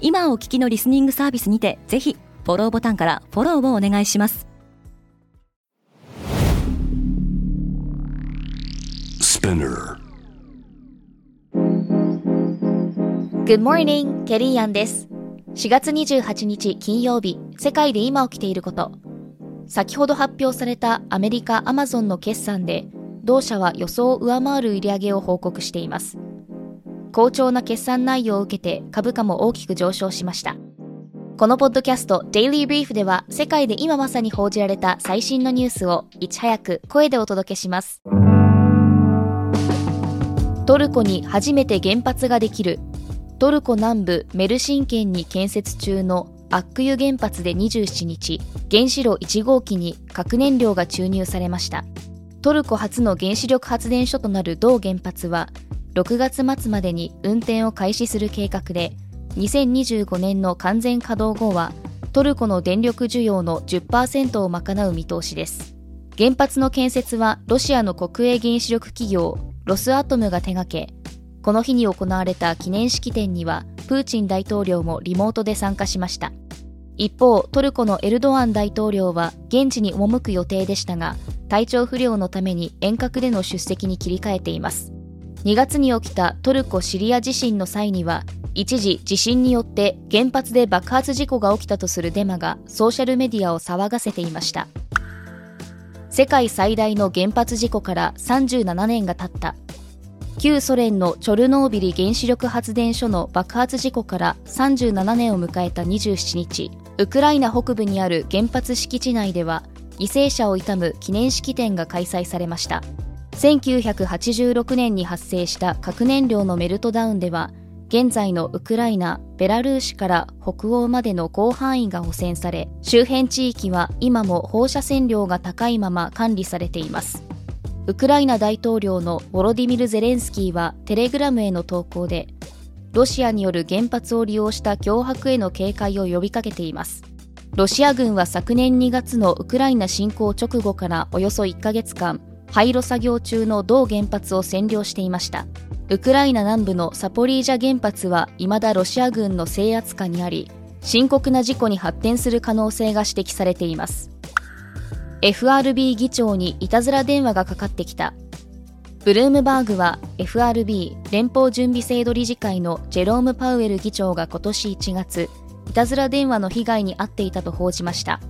今お聞きのリスニングサービスにてぜひフォローボタンからフォローをお願いします。Good morning, ケリーアンです。4月28日金曜日世界で今起きていること。先ほど発表されたアメリカアマゾンの決算で同社は予想を上回る売上を報告しています好調な決算内容を受けて株価も大きく上昇しました。このポッドキャスト Daily Brief では世界で今まさに報じられた最新のニュースをいち早く声でお届けします。トルコに初めて原発ができる。トルコ南部メルシン県に建設中のアックユ原発で27日原子炉1号機に核燃料が注入されました。トルコ初の原子力発電所となる同原発は6月末までに運転を開始する計画で2025年の完全稼働後はトルコの電力需要の10%を賄う見通しです。原発の建設はロシアの国営原子力企業ロスアトムが手掛けこの日に行われた記念式典にはプーチン大統領もリモートで参加しました。一方トルコのエルドアン大統領は現地に赴く予定でしたが体調不良のために遠隔での出席に切り替えています。2月に起きたトルコ・シリア地震の際には一時地震によって原発で爆発事故が起きたとするデマがソーシャルメディアを騒がせていました。世界最大の原発事故から37年が経った。旧ソ連のチョルノービリ原子力発電所の爆発事故から37年を迎えた27日ウクライナ北部にある原発敷地内では犠牲者を悼む記念式典が開催されました。1986年に発生した核燃料のメルトダウンでは現在のウクライナ、ベラルーシから北欧までの広範囲が汚染され周辺地域は今も放射線量が高いまま管理されています。ウクライナ大統領のボロディミル・ゼレンスキーはテレグラムへの投稿でロシアによる原発を利用した脅迫への警戒を呼びかけています。ロシア軍は昨年2月のウクライナ侵攻直後からおよそ1ヶ月間廃炉作業中の同原発を占領していました。ウクライナ南部のサポリージャ原発は未だロシア軍の制圧下にあり深刻な事故に発展する可能性が指摘されています。FRB 議長にいたずら電話がかかってきた。ブルームバーグは FRB 連邦準備制度理事会のジェローム・パウエル議長が今年1月いたずら電話の被害に遭っていたと報じました。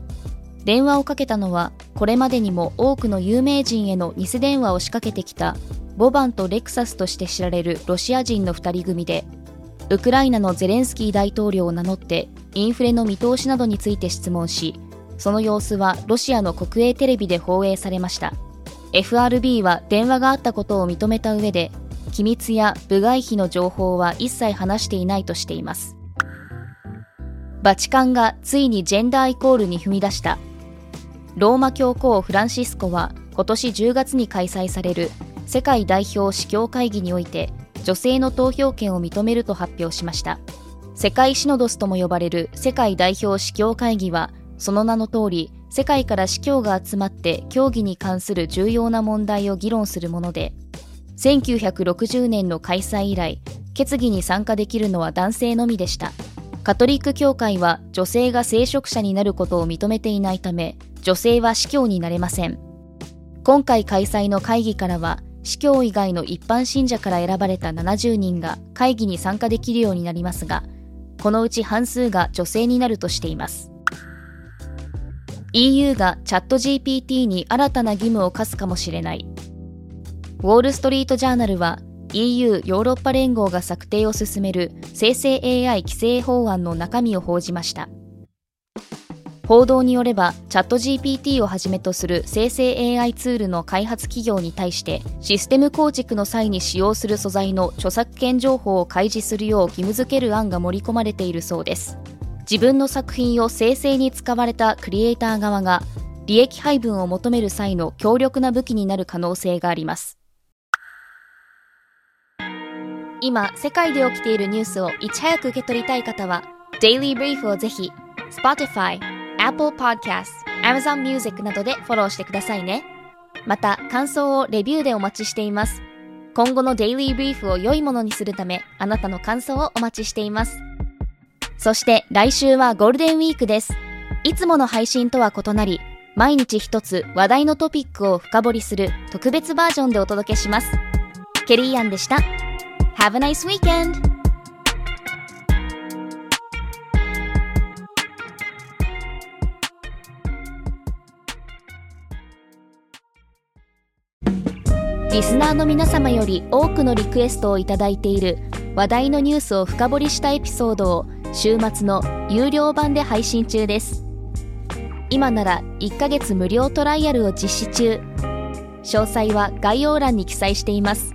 電話をかけたのはこれまでにも多くの有名人への偽電話を仕掛けてきたボバンとレクサスとして知られるロシア人の2人組でウクライナのゼレンスキー大統領を名乗ってインフレの見通しなどについて質問しその様子はロシアの国営テレビで放映されました。FRB は電話があったことを認めた上で機密や部外費の情報は一切話していないとしています。バチカンがついにジェンダーイコールに踏み出した。ローマ教皇フランシスコは今年10月に開催される世界代表司教会議において女性の投票権を認めると発表しました。世界シノドスとも呼ばれる世界代表司教会議はその名の通り世界から司教が集まって教義に関する重要な問題を議論するもので1960年の開催以来決議に参加できるのは男性のみでした。カトリック教会は女性が聖職者になることを認めていないため女性は司教になれません。今回開催の会議からは司教以外の一般信者から選ばれた70人が会議に参加できるようになりますがこのうち半数が女性になるとしています。EU がチャット GPT に新たな義務を課すかもしれない。ウォール・ストリート・ジャーナルは EU ヨーロッパ連合が策定を進める生成 AI 規制法案の中身を報じました報道によれば、チャット GPT をはじめとする生成 AI ツールの開発企業に対して、システム構築の際に使用する素材の著作権情報を開示するよう義務付ける案が盛り込まれているそうです。自分の作品を生成に使われたクリエイター側が利益配分を求める際の強力な武器になる可能性があります今世界で起きているニュースをいち早く受け取りたい方は Daily Brief をぜひ Spotify、Apple Podcast、Amazon Music などでフォローしてくださいね。また感想をレビューでお待ちしています。今後の Daily Brief を良いものにするためあなたの感想をお待ちしています。そして来週はゴールデンウィークです。いつもの配信とは異なり毎日一つ話題のトピックを深掘りする特別バージョンでお届けします。ケリーアンでした。Have a nice weekend! リスナーの皆様より多くのリクエストをいただいている話題のニュースを深掘りしたエピソードを週末の有料版で配信中です今なら1ヶ月無料トライアルを実施中詳細は概要欄に記載しています